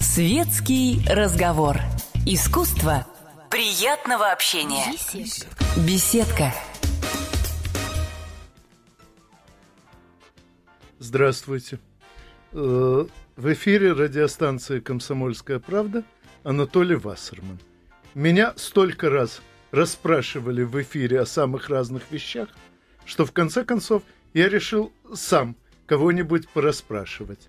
Светский разговор. Искусство приятного общения. Беседка. Здравствуйте. Э, в эфире радиостанции «Комсомольская правда» Анатолий Вассерман. Меня столько раз расспрашивали в эфире о самых разных вещах, что в конце концов я решил сам кого-нибудь порасспрашивать.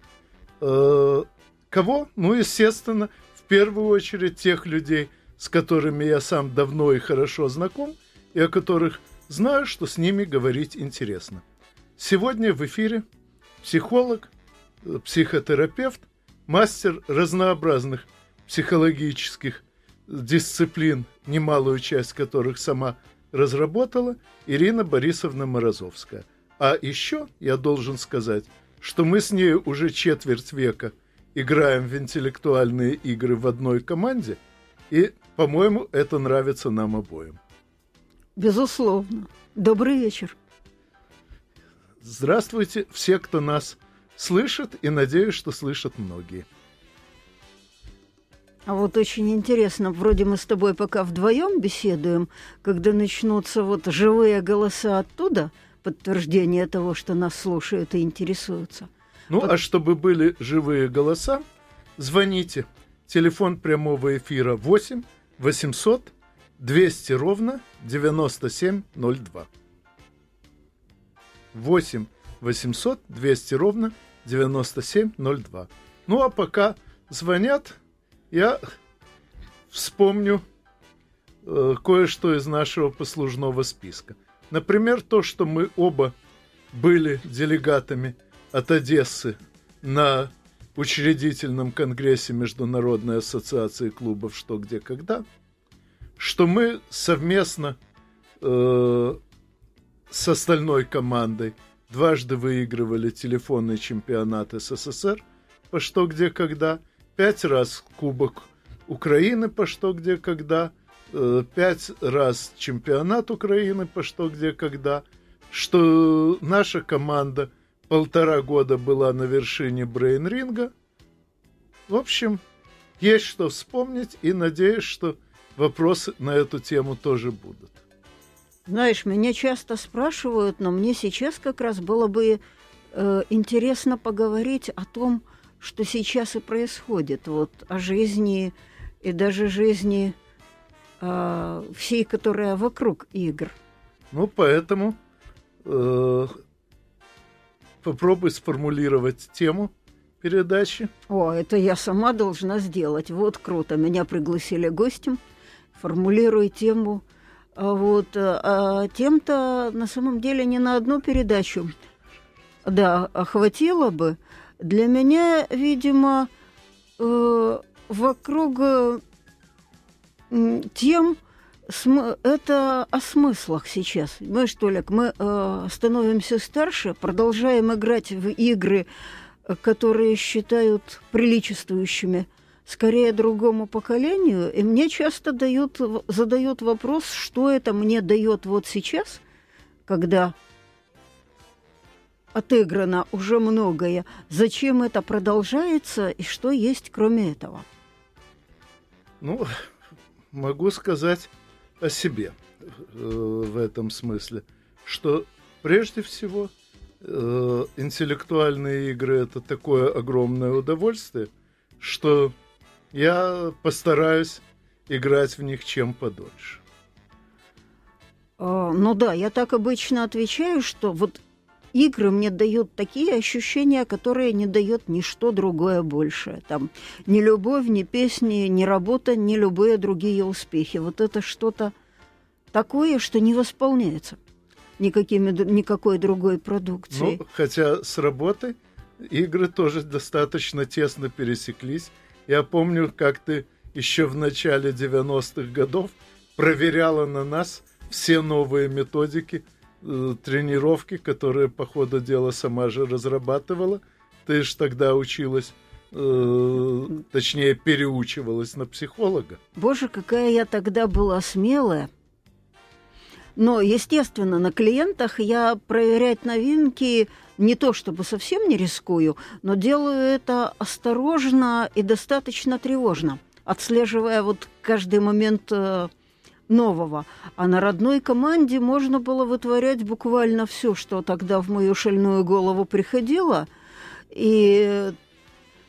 Э, кого? Ну, естественно, в первую очередь тех людей, с которыми я сам давно и хорошо знаком, и о которых знаю, что с ними говорить интересно. Сегодня в эфире психолог, э, психотерапевт, мастер разнообразных психологических дисциплин, немалую часть которых сама разработала, Ирина Борисовна Морозовская. А еще я должен сказать, что мы с ней уже четверть века играем в интеллектуальные игры в одной команде, и, по-моему, это нравится нам обоим. Безусловно. Добрый вечер. Здравствуйте все, кто нас слышит, и надеюсь, что слышат многие. А вот очень интересно, вроде мы с тобой пока вдвоем беседуем, когда начнутся вот живые голоса оттуда, подтверждение того, что нас слушают и интересуются. Ну, вот. а чтобы были живые голоса, звоните. Телефон прямого эфира 8 800 200 ровно 9702. 8 800 200 ровно 9702. Ну а пока звонят, я вспомню э, кое-что из нашего послужного списка. Например, то, что мы оба были делегатами от Одессы на учредительном конгрессе Международной ассоциации клубов «Что, где, когда», что мы совместно э, с остальной командой дважды выигрывали телефонный чемпионат СССР по «Что, где, когда», пять раз Кубок Украины по «Что, где, когда», пять раз чемпионат Украины по «Что, где, когда», что наша команда полтора года была на вершине брейн-ринга. В общем, есть что вспомнить, и надеюсь, что вопросы на эту тему тоже будут. Знаешь, меня часто спрашивают, но мне сейчас как раз было бы э, интересно поговорить о том, что сейчас и происходит, вот о жизни и даже жизни э, всей, которая вокруг игр. Ну, поэтому э, попробуй сформулировать тему передачи. О, это я сама должна сделать. Вот круто. Меня пригласили гостем. Формулируй тему а вот. Э, а тем-то на самом деле не на одну передачу. Да, хватило бы. Для меня, видимо, э, вокруг э, тем, это о смыслах сейчас. Мы, что ли, мы становимся старше, продолжаем играть в игры, которые считают приличествующими – скорее другому поколению, и мне часто дают, задают вопрос, что это мне дает вот сейчас, когда отыграно уже многое, зачем это продолжается и что есть кроме этого? Ну, могу сказать о себе э, в этом смысле, что прежде всего э, интеллектуальные игры это такое огромное удовольствие, что я постараюсь играть в них чем подольше. А, ну да, я так обычно отвечаю, что вот игры мне дают такие ощущения, которые не дает ничто другое больше. Там ни любовь, ни песни, ни работа, ни любые другие успехи. Вот это что-то такое, что не восполняется никакими, никакой другой продукцией. Ну, хотя с работой игры тоже достаточно тесно пересеклись. Я помню, как ты еще в начале 90-х годов проверяла на нас все новые методики тренировки, которые, по ходу дела, сама же разрабатывала. Ты же тогда училась э, точнее, переучивалась на психолога. Боже, какая я тогда была смелая. Но, естественно, на клиентах я проверять новинки не то чтобы совсем не рискую, но делаю это осторожно и достаточно тревожно, отслеживая вот каждый момент э, нового. А на родной команде можно было вытворять буквально все, что тогда в мою шальную голову приходило. И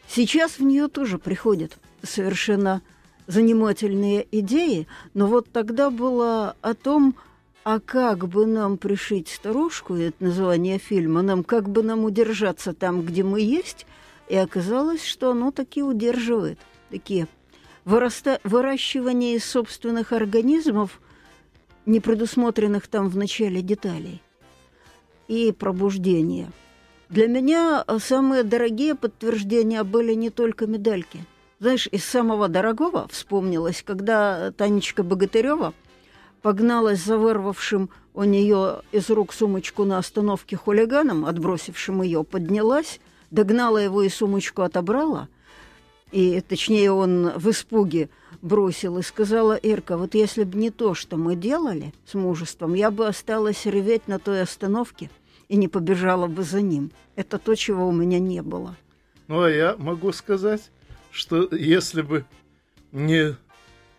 сейчас в нее тоже приходят совершенно занимательные идеи, но вот тогда было о том, а как бы нам пришить старушку, это название фильма, нам как бы нам удержаться там, где мы есть, и оказалось, что оно таки удерживает. Такие выраста... выращивание собственных организмов, не предусмотренных там в начале деталей, и пробуждение. Для меня самые дорогие подтверждения были не только медальки. Знаешь, из самого дорогого вспомнилось, когда Танечка Богатырева – погналась за вырвавшим у нее из рук сумочку на остановке хулиганом, отбросившим ее, поднялась, догнала его и сумочку отобрала, и, точнее, он в испуге бросил и сказала, Ирка, вот если бы не то, что мы делали с мужеством, я бы осталась реветь на той остановке и не побежала бы за ним. Это то, чего у меня не было. Ну, а я могу сказать, что если бы не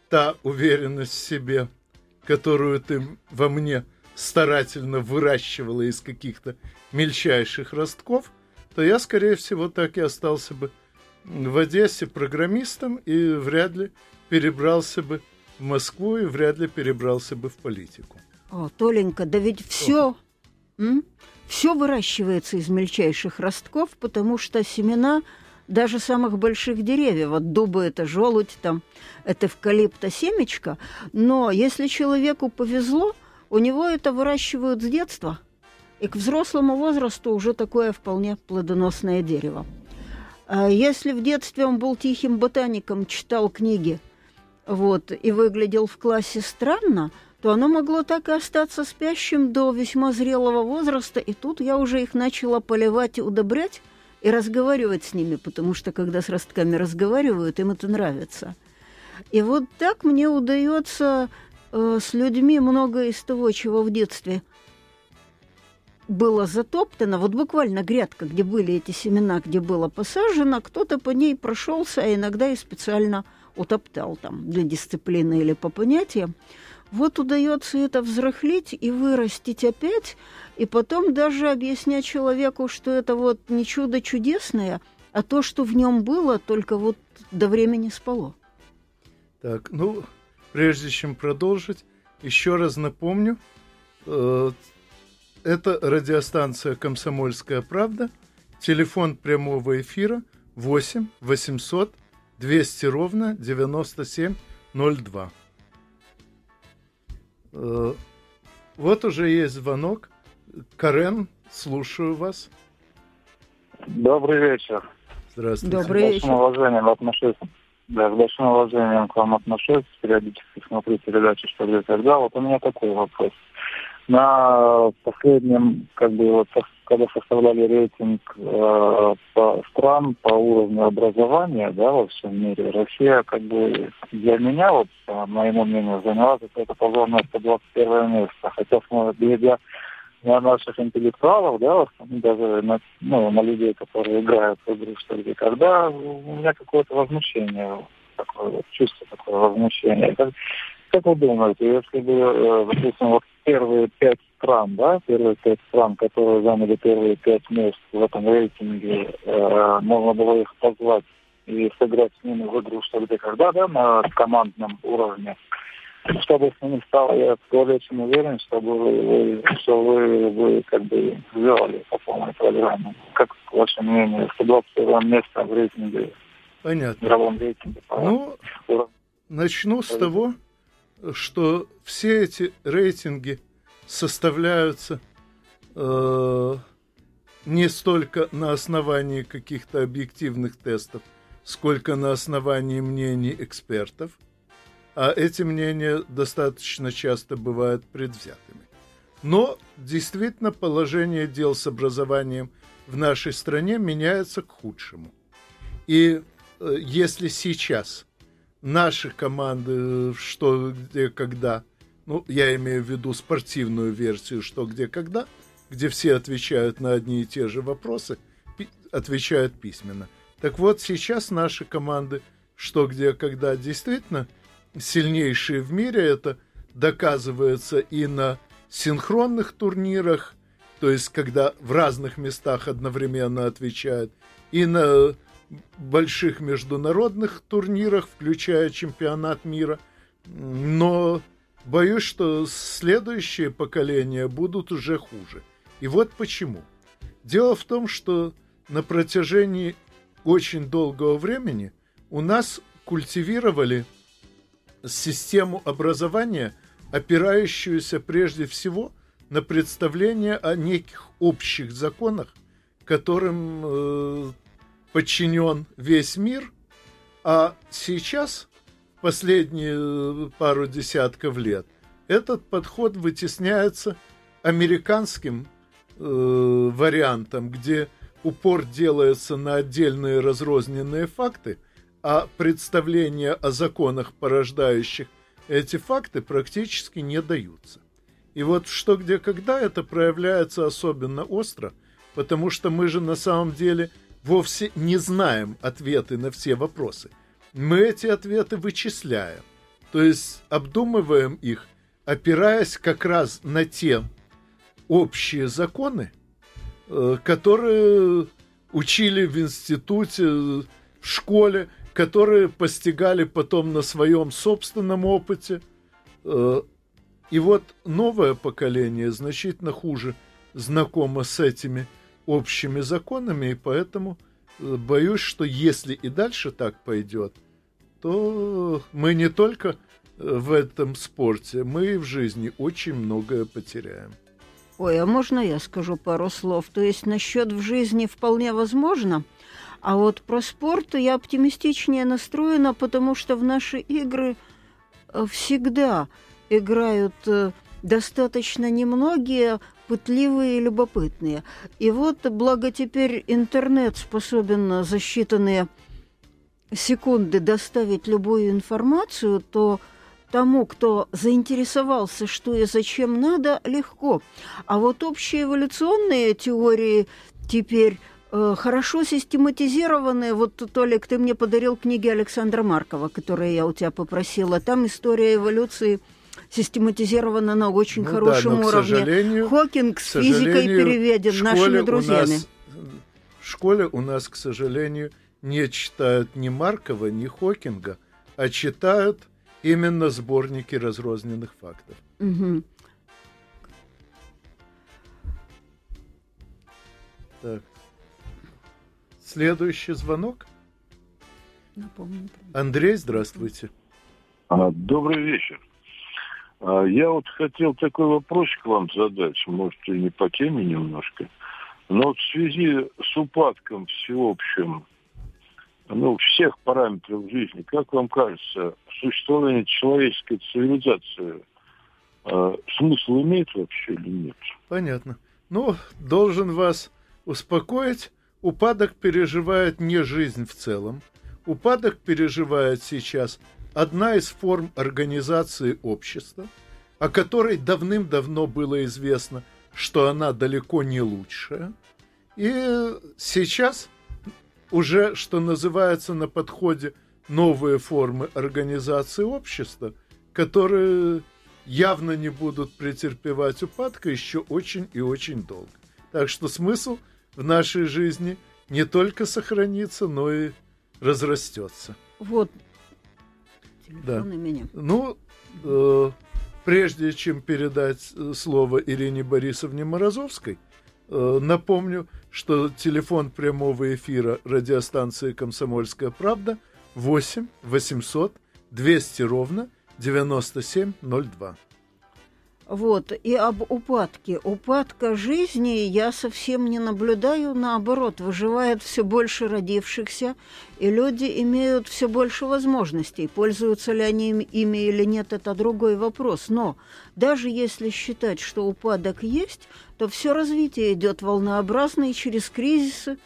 та уверенность в себе – которую ты во мне старательно выращивала из каких-то мельчайших ростков, то я, скорее всего, так и остался бы в Одессе программистом и вряд ли перебрался бы в Москву и вряд ли перебрался бы в политику. О, Толенька, да ведь все, все выращивается из мельчайших ростков, потому что семена даже самых больших деревьев. Вот дубы – это желудь, там, это эвкалипта семечко. Но если человеку повезло, у него это выращивают с детства. И к взрослому возрасту уже такое вполне плодоносное дерево. А если в детстве он был тихим ботаником, читал книги, вот, и выглядел в классе странно, то оно могло так и остаться спящим до весьма зрелого возраста, и тут я уже их начала поливать и удобрять, и разговаривать с ними, потому что когда с ростками разговаривают, им это нравится. И вот так мне удается э, с людьми многое из того, чего в детстве было затоптано, вот буквально грядка, где были эти семена, где было посажено, кто-то по ней прошелся, а иногда и специально утоптал там для дисциплины или по понятиям. Вот удается это взрыхлить и вырастить опять, и потом даже объяснять человеку, что это вот не чудо чудесное, а то, что в нем было, только вот до времени спало. Так, ну, прежде чем продолжить, еще раз напомню, э, это радиостанция «Комсомольская правда», телефон прямого эфира 8 800 200 ровно 9702. Э, вот уже есть звонок. Карен, слушаю вас. Добрый вечер. Здравствуйте. Добрый вечер. С большим уважением отношусь. Да, с большим уважением к вам отношусь. Периодически смотрю передачи «Что, где, когда». Вот у меня такой вопрос. На последнем, как бы, вот, когда составляли рейтинг э, по стран по уровню образования, да, во всем мире, Россия, как бы, для меня, вот, по моему мнению, заняла какое-то позорное 121 место. Хотя, глядя на наших интеллектуалов, да, даже на, ну, на людей, которые играют в игры, что ли, когда у меня какое-то возмущение, такое вот чувство такое возмущение. Как, как вы думаете, если бы, э, допустим, вот первые пять стран, да, первые пять стран, которые заняли первые пять мест в этом рейтинге, э, можно было их позвать и сыграть с ними в игру что где когда, да, на командном уровне, чтобы с ними стало, я более чем уверен, чтобы вы, что вы, вы как бы сделали по полной программе. Как ваше мнение, 121 место в рейтинге, Понятно. в мировом рейтинге? По ну, начну с того, что все эти рейтинги составляются э, не столько на основании каких-то объективных тестов, сколько на основании мнений экспертов, а эти мнения достаточно часто бывают предвзятыми. Но действительно положение дел с образованием в нашей стране меняется к худшему. И э, если сейчас – наши команды, что, где, когда ну, я имею в виду спортивную версию «Что, где, когда», где все отвечают на одни и те же вопросы, пи- отвечают письменно. Так вот, сейчас наши команды «Что, где, когда» действительно сильнейшие в мире. Это доказывается и на синхронных турнирах, то есть когда в разных местах одновременно отвечают, и на больших международных турнирах, включая чемпионат мира. Но боюсь, что следующие поколения будут уже хуже. И вот почему. Дело в том, что на протяжении очень долгого времени у нас культивировали систему образования, опирающуюся прежде всего на представление о неких общих законах, которым э, подчинен весь мир, а сейчас, последние э, пару десятков лет, этот подход вытесняется американским э, вариантом, где упор делается на отдельные разрозненные факты, а представления о законах, порождающих эти факты, практически не даются. И вот что, где, когда это проявляется особенно остро, потому что мы же на самом деле вовсе не знаем ответы на все вопросы. Мы эти ответы вычисляем, то есть обдумываем их, опираясь как раз на те общие законы, э, которые учили в институте, в школе, которые постигали потом на своем собственном опыте. Э, и вот новое поколение значительно хуже знакомо с этими общими законами, и поэтому э, боюсь, что если и дальше так пойдет, то мы не только э, в этом спорте, мы и в жизни очень многое потеряем. Ой, а можно я скажу пару слов? То есть насчет в жизни вполне возможно, а вот про спорт я оптимистичнее настроена, потому что в наши игры э, всегда играют достаточно немногие пытливые и любопытные. И вот, благо теперь интернет способен за считанные секунды доставить любую информацию, то тому, кто заинтересовался, что и зачем надо, легко. А вот общие эволюционные теории теперь э, хорошо систематизированные. Вот, Толик, ты мне подарил книги Александра Маркова, которые я у тебя попросила. Там история эволюции – систематизировано на очень ну, хорошем да, уровне. Хокинг с физикой переведен нашими друзьями. Нас, в школе у нас, к сожалению, не читают ни Маркова, ни Хокинга, а читают именно сборники разрозненных фактов. Угу. Так. Следующий звонок. Напомню. Андрей, здравствуйте. А, добрый вечер. А я вот хотел такой вопросик вам задать, может, и не по теме немножко. Но вот в связи с упадком всеобщим, ну, всех параметров жизни, как вам кажется, существование человеческой цивилизации э, смысл имеет вообще или нет? Понятно. Ну, должен вас успокоить. Упадок переживает не жизнь в целом. Упадок переживает сейчас одна из форм организации общества, о которой давным-давно было известно, что она далеко не лучшая. И сейчас уже, что называется, на подходе новые формы организации общества, которые явно не будут претерпевать упадка еще очень и очень долго. Так что смысл в нашей жизни не только сохранится, но и разрастется. Вот, да. меня. Ну, э, прежде чем передать э, слово Ирине Борисовне Морозовской, э, напомню, что телефон прямого эфира радиостанции «Комсомольская правда» 8 800 200 ровно 9702. Вот, и об упадке. Упадка жизни я совсем не наблюдаю, наоборот, выживает все больше родившихся, и люди имеют все больше возможностей. Пользуются ли они ими или нет, это другой вопрос. Но даже если считать, что упадок есть, то все развитие идет волнообразно и через кризисы.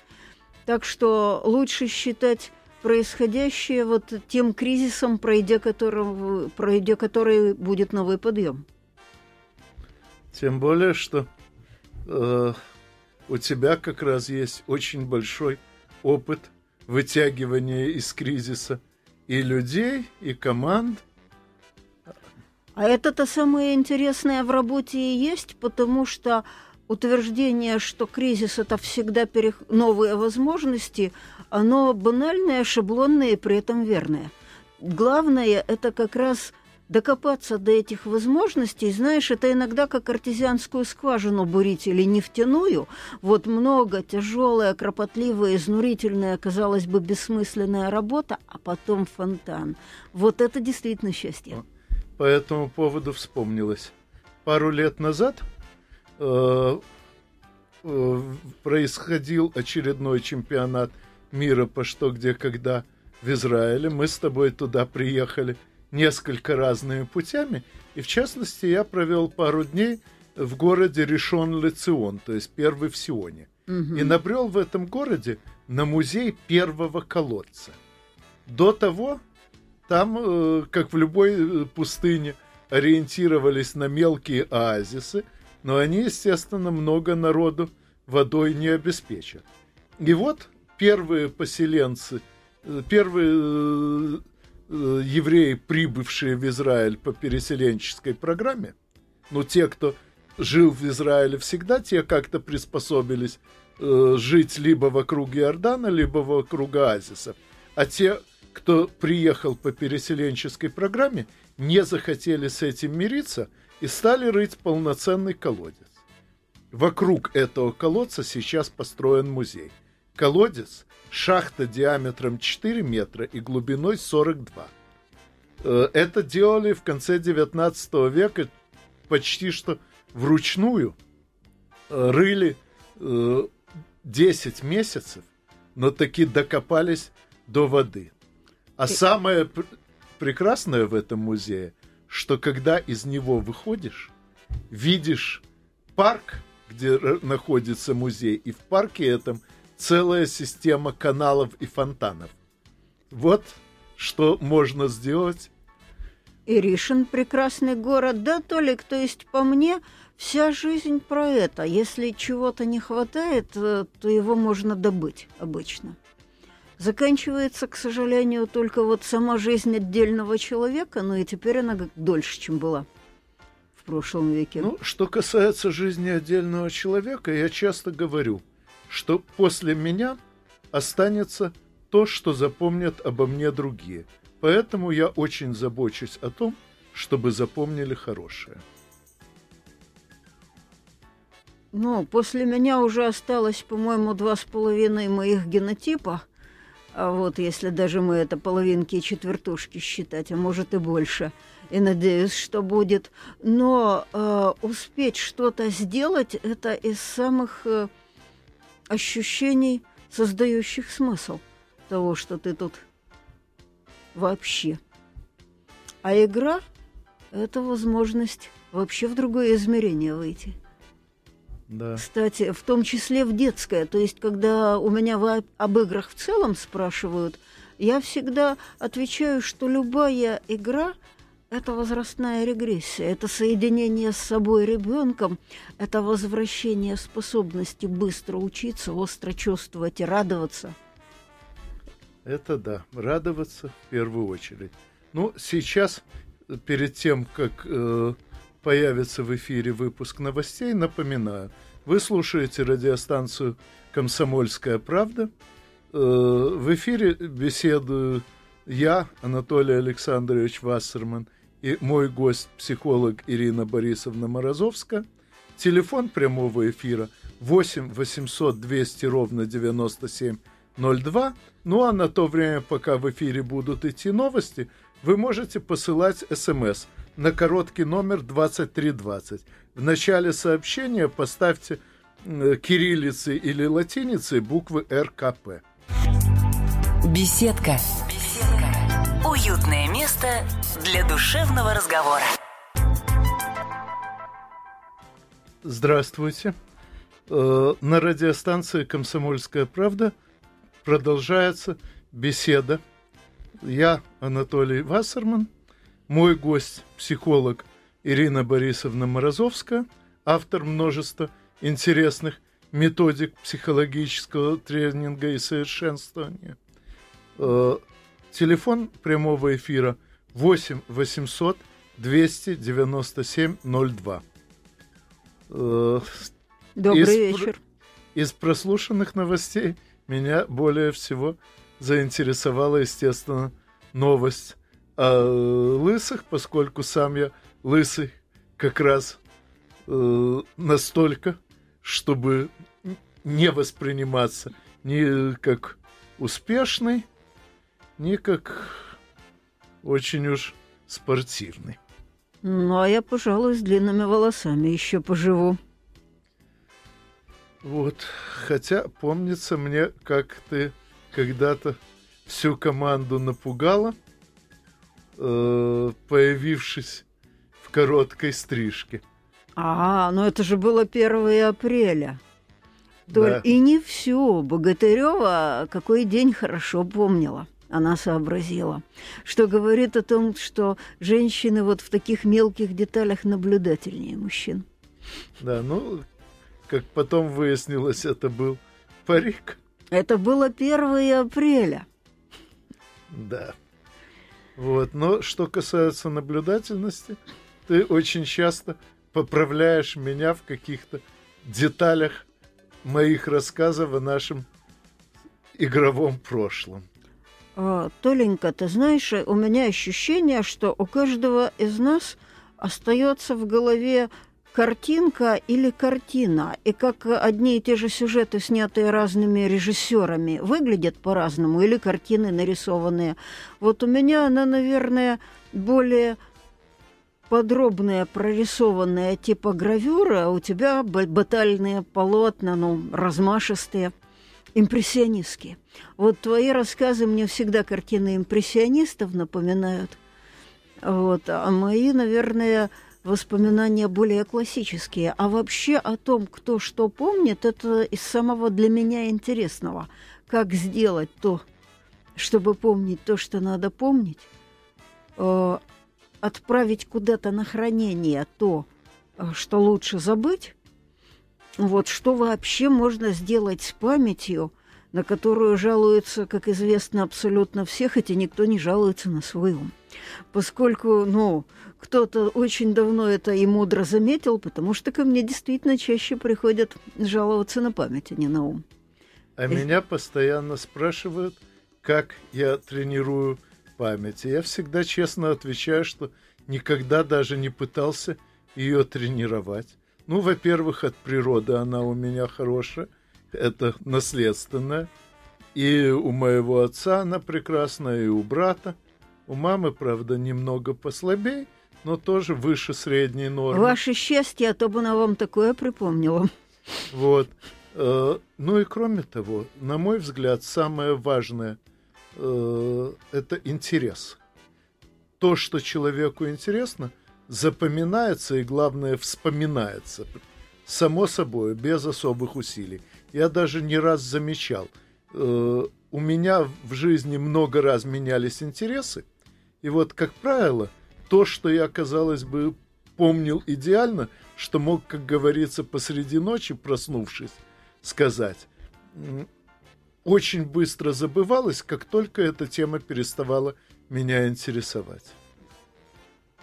Так что лучше считать происходящее вот тем кризисом, пройдя, которого, пройдя который будет новый подъем. Тем более, что э, у тебя как раз есть очень большой опыт вытягивания из кризиса и людей, и команд. А это-то самое интересное в работе и есть, потому что утверждение, что кризис это всегда перех... новые возможности, оно банальное, шаблонное и при этом верное. Главное это как раз докопаться до этих возможностей, знаешь, это иногда как артезианскую скважину бурить или нефтяную. Вот много, тяжелая, кропотливая, изнурительная, казалось бы, бессмысленная работа, а потом фонтан. Вот это действительно счастье. По этому поводу вспомнилось. Пару лет назад э, э, происходил очередной чемпионат мира по что, где, когда в Израиле. Мы с тобой туда приехали – несколько разными путями. И в частности, я провел пару дней в городе Решон Лецион, то есть первый в Сионе. Угу. И набрел в этом городе на музей первого колодца. До того там, э, как в любой э, пустыне, ориентировались на мелкие оазисы, но они, естественно, много народу водой не обеспечат. И вот первые поселенцы, э, первые Э, евреи, прибывшие в Израиль по переселенческой программе, ну, те, кто жил в Израиле всегда, те как-то приспособились э, жить либо вокруг Иордана, либо вокруг оазисов. А те, кто приехал по переселенческой программе, не захотели с этим мириться и стали рыть полноценный колодец. Вокруг этого колодца сейчас построен музей. Колодец шахта диаметром 4 метра и глубиной 42. Э, это делали в конце 19 века почти что вручную. Э, рыли 10 э, месяцев, но таки докопались до воды. А самое пр прекрасное в этом музее, что когда из него выходишь, видишь парк, где находится музей, и в парке этом – целая система каналов и фонтанов. Вот что можно сделать. Иришин прекрасный город, да, Толик, то есть по мне вся жизнь про это. Если чего-то не хватает, э, то его можно добыть обычно. Заканчивается, к сожалению, только вот сама жизнь отдельного человека, но и теперь она дольше, чем была в прошлом веке. Ну, что касается жизни отдельного человека, я часто говорю – что после меня останется то, что запомнят обо мне другие. Поэтому я очень забочусь о том, чтобы запомнили хорошее. Ну, после меня уже осталось, по-моему, два с половиной моих генотипа. А вот если даже мы это половинки и четвертушки считать, а может и больше. И надеюсь, что будет. Но э, успеть что-то сделать, это из самых... Э, ощущений, создающих смысл того, что ты тут вообще. А игра – это возможность вообще в другое измерение выйти. Да. Кстати, в том числе в детское. То есть, когда у меня об играх в целом спрашивают, я всегда отвечаю, что любая игра это возрастная регрессия, это соединение с собой ребенком, это возвращение способности быстро учиться, остро чувствовать и радоваться. Это да, радоваться в первую очередь. Ну, сейчас, перед тем, как э, появится в эфире выпуск новостей, напоминаю, вы слушаете радиостанцию «Комсомольская правда». Э, в эфире беседую я, Анатолий Александрович Вассерман, и мой гость, психолог Ирина Борисовна Морозовская. Телефон прямого эфира 8 800 200 ровно 9702. Ну а на то время, пока в эфире будут идти новости, вы можете посылать смс на короткий номер 2320. В начале сообщения поставьте кириллицей или латиницей буквы РКП. Беседка. Беседка. Уютное место для душевного разговора. Здравствуйте. Э, на радиостанции «Комсомольская правда» продолжается беседа. Я Анатолий Вассерман, мой гость – психолог Ирина Борисовна Морозовская, автор множества интересных методик психологического тренинга и совершенствования. Телефон прямого эфира 8 800 297 02. Добрый из, вечер. Из прослушанных новостей меня более всего заинтересовала, естественно, новость о лысых, поскольку сам я лысый как раз э, настолько, чтобы не восприниматься ни как успешный, ни как очень уж спортивный. Ну, а я, пожалуй, с длинными волосами еще поживу. Вот, хотя помнится мне, как ты когда-то всю команду напугала, э, появившись в короткой стрижке. А, ну это же было 1 апреля. Толь, да. И не всю. Богатырева какой день хорошо помнила. Она сообразила, что говорит о том, что женщины вот в таких мелких деталях наблюдательнее мужчин. Да, ну, как потом выяснилось, это был парик. Это было 1 апреля. Да. Вот. Но что касается наблюдательности, ты очень часто поправляешь меня в каких-то деталях моих рассказов о нашем игровом прошлом. А, Толенька, ты знаешь, у меня ощущение, что у каждого из нас остается в голове картинка или картина, и как одни и те же сюжеты, снятые разными режиссерами, выглядят по-разному, или картины нарисованные. Вот у меня она, наверное, более подробная, прорисованная типа гравюра, а у тебя батальные полотна, ну, размашистые, импрессионистские. Вот твои рассказы мне всегда картины импрессионистов напоминают. Вот, а мои, наверное, воспоминания более классические. А вообще о том, кто что помнит, это из самого для меня интересного. Как сделать то, чтобы помнить то, что надо помнить, э, отправить куда-то на хранение то, э, что лучше забыть, вот что вообще можно сделать с памятью, на которую жалуются, как известно, абсолютно все, хотя никто не жалуется на свой ум. Поскольку, ну, кто-то очень давно это и мудро заметил, потому что ко мне действительно чаще приходят жаловаться на память, а не на ум. А и... меня постоянно спрашивают, как я тренирую память. И я всегда честно отвечаю, что никогда даже не пытался ее тренировать. Ну, во-первых, от природы она у меня хорошая, это наследственная. И у моего отца она прекрасная, и у брата. У мамы, правда, немного послабее, но тоже выше средней нормы. Ваше счастье, а то бы она вам такое припомнила. Вот. Э, ну и кроме того, на мой взгляд, самое важное э, – это интерес. То, что человеку интересно, запоминается и, главное, вспоминается. Само собой, без особых усилий. Я даже не раз замечал, э, у меня в жизни много раз менялись интересы, и вот, как правило – то, что я, казалось бы, помнил идеально, что мог, как говорится, посреди ночи, проснувшись, сказать, очень быстро забывалось, как только эта тема переставала меня интересовать.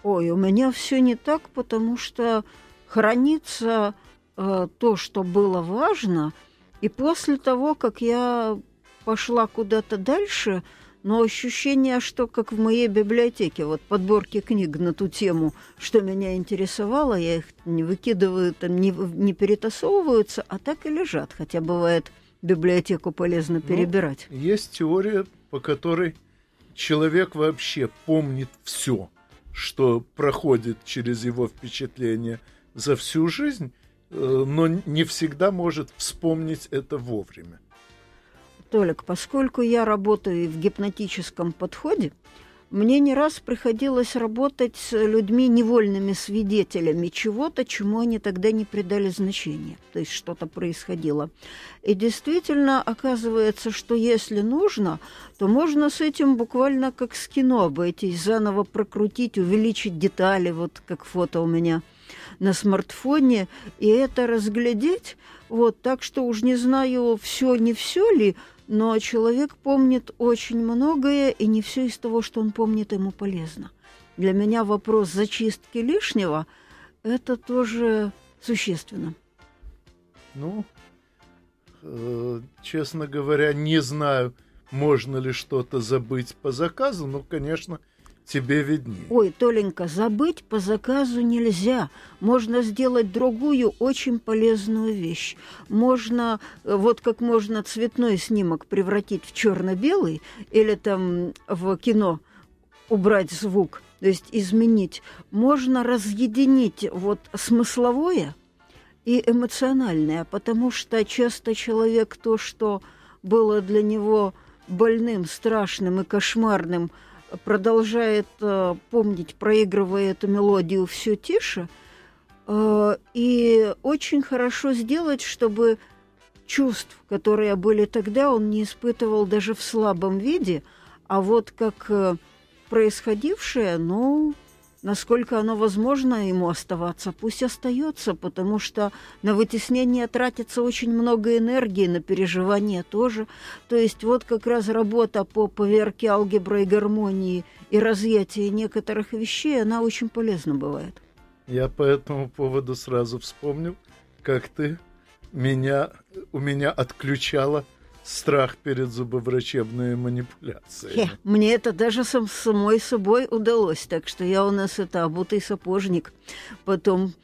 Ой, у меня все не так, потому что хранится э, то, что было важно, и после того, как я пошла куда-то дальше, но ощущение, что как в моей библиотеке, вот подборки книг на ту тему, что меня интересовало, я их не выкидываю, там не, не перетасовываются, а так и лежат. Хотя бывает библиотеку полезно ну, перебирать. Ну, есть теория, по которой человек вообще помнит все, что проходит через его впечатление за всю жизнь, э, но не всегда может вспомнить это вовремя. Толик, поскольку я работаю в гипнотическом подходе, мне не раз приходилось работать с людьми невольными свидетелями чего-то, чему они тогда не придали значения. То есть что-то происходило. И действительно оказывается, что если нужно, то можно с этим буквально как с кино обойтись, заново прокрутить, увеличить детали, вот как фото у меня на смартфоне, и это разглядеть, вот, так что уж не знаю, все не все ли, но человек помнит очень многое, и не все из того, что он помнит, ему полезно. Для меня вопрос зачистки лишнего – это тоже существенно. Ну, э, честно говоря, не знаю, можно ли что-то забыть по заказу, но, конечно, – Тебе виднее. Ой, Толенька, забыть по заказу нельзя. Можно сделать другую очень полезную вещь. Можно, э, вот как можно цветной снимок превратить в черно-белый или там в кино убрать звук, то есть изменить. Можно разъединить вот смысловое и эмоциональное, потому что часто человек то, что было для него больным, страшным и кошмарным – продолжает э, помнить, проигрывая эту мелодию все тише. Э, и очень хорошо сделать, чтобы чувств, которые были тогда, он не испытывал даже в слабом виде, а вот как э, происходившее, ну, насколько оно возможно ему оставаться, пусть остается, потому что на вытеснение тратится очень много энергии, на переживание тоже. То есть вот как раз работа по поверке алгебры и гармонии и разъятие некоторых вещей, она очень полезна бывает. Я по этому поводу сразу вспомнил, как ты меня, у меня отключала страх перед зубоврачебной манипуляцией. Хе, мне это даже сам, самой собой удалось, так что я у нас это обутый сапожник. Потом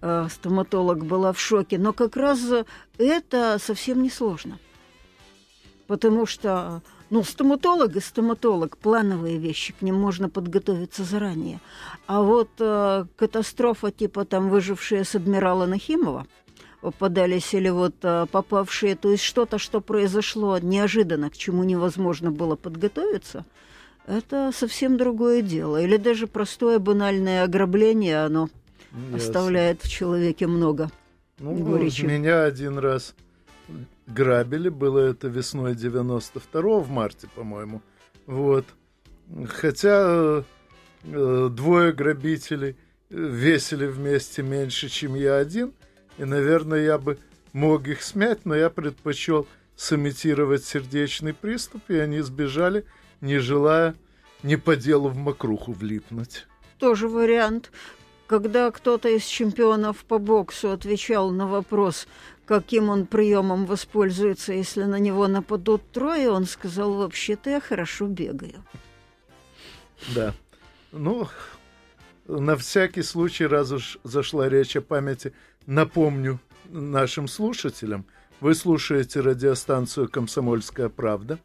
э, стоматолог была в шоке. Но как раз это совсем не сложно. Потому что, ну, стоматолог и стоматолог, плановые вещи, к ним можно подготовиться заранее. А вот э, катастрофа типа там выжившая с адмирала Нахимова – попадались или вот а, попавшие, то есть что-то, что произошло неожиданно, к чему невозможно было подготовиться, это совсем другое дело. Или даже простое банальное ограбление, оно Ясно. оставляет в человеке много ну, горечи. Меня один раз грабили, было это весной 92-го, в марте, по-моему. Вот. Хотя э, двое грабителей весили вместе меньше, чем я один – и, наверное, я бы мог их смять, но я предпочел сымитировать сердечный приступ, и они сбежали, не желая не по делу в мокруху влипнуть. Тоже вариант. Когда кто-то из чемпионов по боксу отвечал на вопрос, каким он приемом воспользуется, если на него нападут трое, он сказал, вообще-то я хорошо бегаю. Да. Ну, на всякий случай, раз уж зашла речь о памяти, Напомню нашим слушателям, вы слушаете радиостанцию «Комсомольская правда».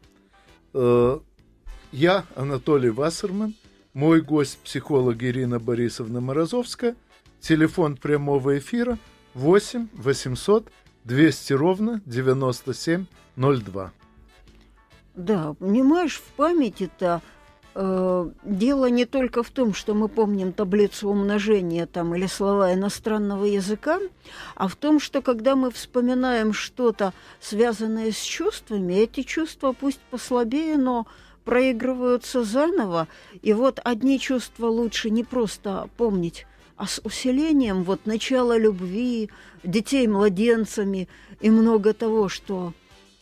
Э, я Анатолий Вассерман, мой гость психолог Ирина Борисовна Морозовская. Телефон прямого эфира 8 800 200 ровно 9702. Да, понимаешь, в памяти-то дело не только в том, что мы помним таблицу умножения там, или слова иностранного языка, а в том, что когда мы вспоминаем что-то, связанное с чувствами, эти чувства пусть послабее, но проигрываются заново. И вот одни чувства лучше не просто помнить, а с усилением вот начала любви, детей младенцами и много того, что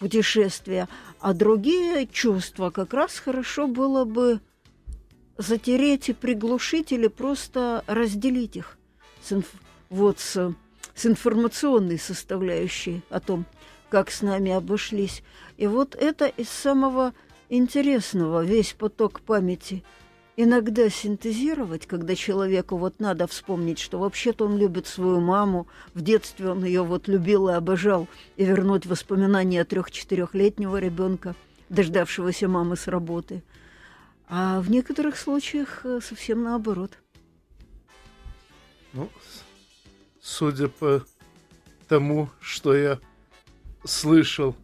путешествия, а другие чувства как раз хорошо было бы затереть и приглушить или просто разделить их с, инф... вот с, с информационной составляющей о том, как с нами обошлись. И вот это из самого интересного, весь поток памяти – иногда синтезировать, когда человеку вот надо вспомнить, что вообще-то он любит свою маму, в детстве он ее вот любил и обожал, и вернуть воспоминания трех-четырехлетнего ребенка, дождавшегося мамы с работы. А в некоторых случаях э, совсем наоборот. Ну, судя по тому, что я слышал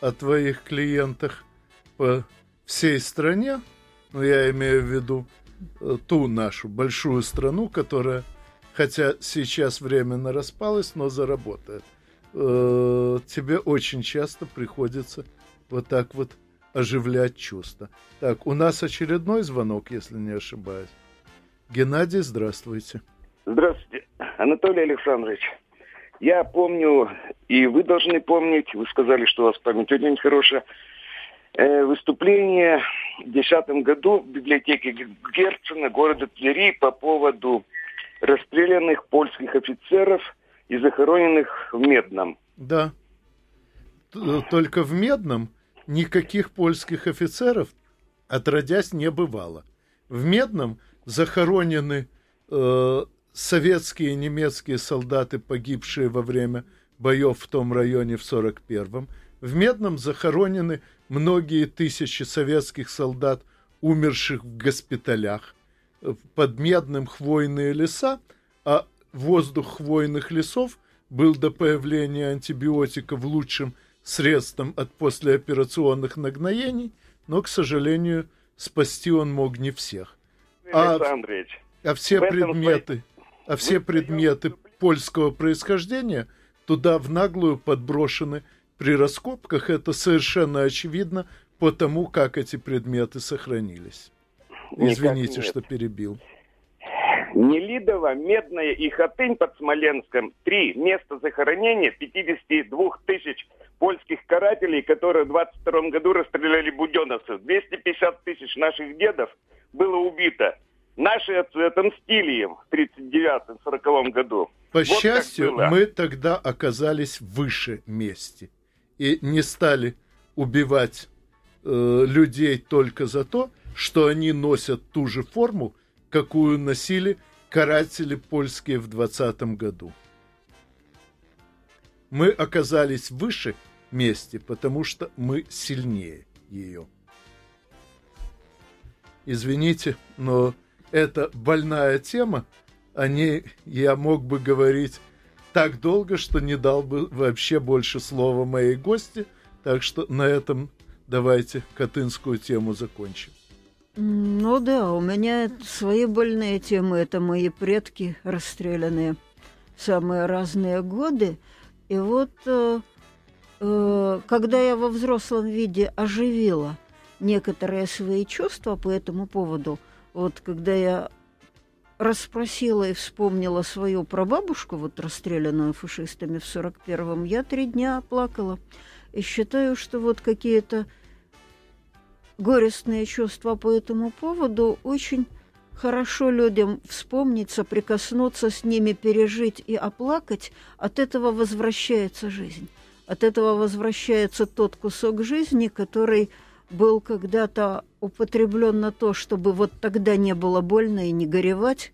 о твоих клиентах по всей стране, Но я имею в виду э, ту нашу большую страну, которая, хотя сейчас временно распалась, но заработает. Э, тебе очень часто приходится вот так вот оживлять чувства. Так, у нас очередной звонок, если не ошибаюсь. Геннадий, здравствуйте. Здравствуйте, Анатолий Александрович. Я помню, и вы должны помнить, вы сказали, что у вас память очень хорошая, э, выступление 2010 году в библиотеке Герцена города Твери по поводу расстрелянных польских офицеров и захороненных в Медном. Да. Только в Медном никаких польских офицеров отродясь не бывало. В Медном захоронены э, советские и немецкие солдаты, погибшие во время боев в том районе в 41-м. В Медном захоронены многие тысячи советских солдат, умерших в госпиталях. Под Медным хвойные леса, а воздух хвойных лесов был до появления антибиотиков лучшим средством от послеоперационных нагноений, но, к сожалению, спасти он мог не всех. А, а все предметы, а все предметы польского происхождения туда в наглую подброшены при раскопках. Это совершенно очевидно по тому, как эти предметы сохранились. Извините, что перебил. Нелидово, Медное и Хатынь под Смоленском. Три места захоронения 52 тысяч польских карателей, которые в 22 году расстреляли буденовцев. 250 тысяч наших дедов было убито. Наши отомстили им в 39-40 году. По вот счастью, мы тогда оказались выше мести и не стали убивать э, людей только за то, что они носят ту же форму, какую носили каратели польские в 20 году. Мы оказались выше мести, потому что мы сильнее ее. Извините, но это больная тема, о ней я мог бы говорить так долго, что не дал бы вообще больше слова моей гости, так что на этом давайте катынскую тему закончим. Ну да, у меня свои больные темы. Это мои предки расстрелянные самые разные годы. И вот э, э, когда я во взрослом виде оживила некоторые свои чувства по этому поводу – вот когда я расспросила и вспомнила свою прабабушку, вот расстрелянную фашистами в 41-м, я три дня плакала. И считаю, что вот какие-то горестные чувства по этому поводу очень хорошо людям вспомнить, соприкоснуться с ними, пережить и оплакать, от этого возвращается жизнь. От этого возвращается тот кусок жизни, который был когда-то употреблен на то, чтобы вот тогда не было больно и не горевать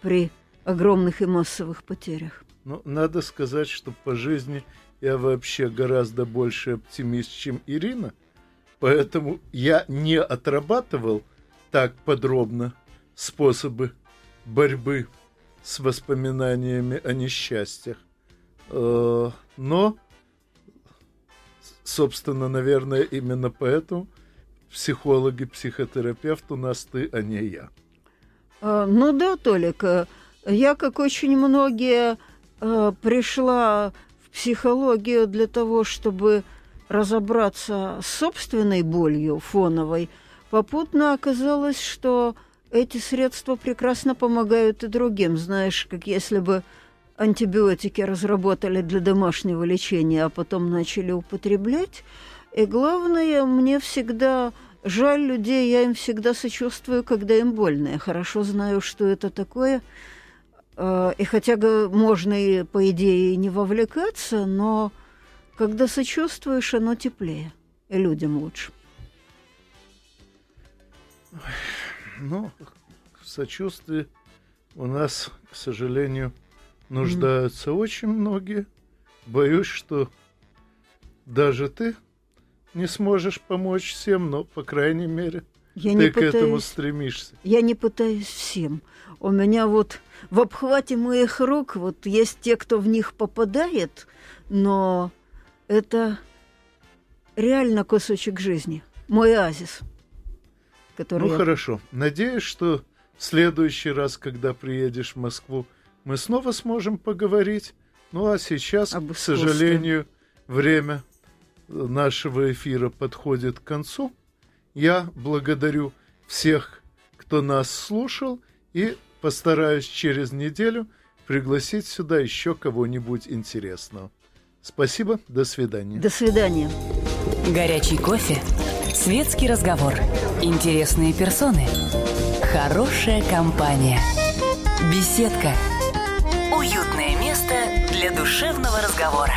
при огромных и массовых потерях? Ну, надо сказать, что по жизни я вообще гораздо больше оптимист, чем Ирина, поэтому я не отрабатывал так подробно способы борьбы с воспоминаниями о несчастьях. Э, но, собственно, наверное, именно поэтому психолог и психотерапевт у нас ты, а не я. А, ну да, Толик, э, я, как очень многие, э, пришла в психологию для того, чтобы разобраться с собственной болью фоновой. Попутно оказалось, что эти средства прекрасно помогают и другим. Знаешь, как если бы антибиотики разработали для домашнего лечения, а потом начали употреблять. И главное, мне всегда Жаль людей, я им всегда сочувствую, когда им больно. Я хорошо знаю, что это такое. А, и хотя можно и, по идее, не вовлекаться, но когда сочувствуешь, оно теплее. И людям лучше. Ну, в сочувствии у нас, к сожалению, нуждаются mm. очень многие. Боюсь, что даже ты не сможешь помочь всем, но, по крайней мере, я ты не к пытаюсь, этому стремишься. Я не пытаюсь всем. У меня вот в обхвате моих рук вот есть те, кто в них попадает, но это реально кусочек жизни, мой азис. которые... Ну я- хорошо. Надеюсь, что в следующий раз, когда приедешь в Москву, мы снова сможем поговорить. Ну а сейчас, Об к сожалению, время нашего эфира подходит к концу. Я благодарю всех, кто нас слушал, и постараюсь через неделю пригласить сюда еще кого-нибудь интересного. Спасибо, до свидания. До свидания. Горячий кофе, светский разговор, интересные персоны, хорошая компания, беседка, уютное место для душевного разговора.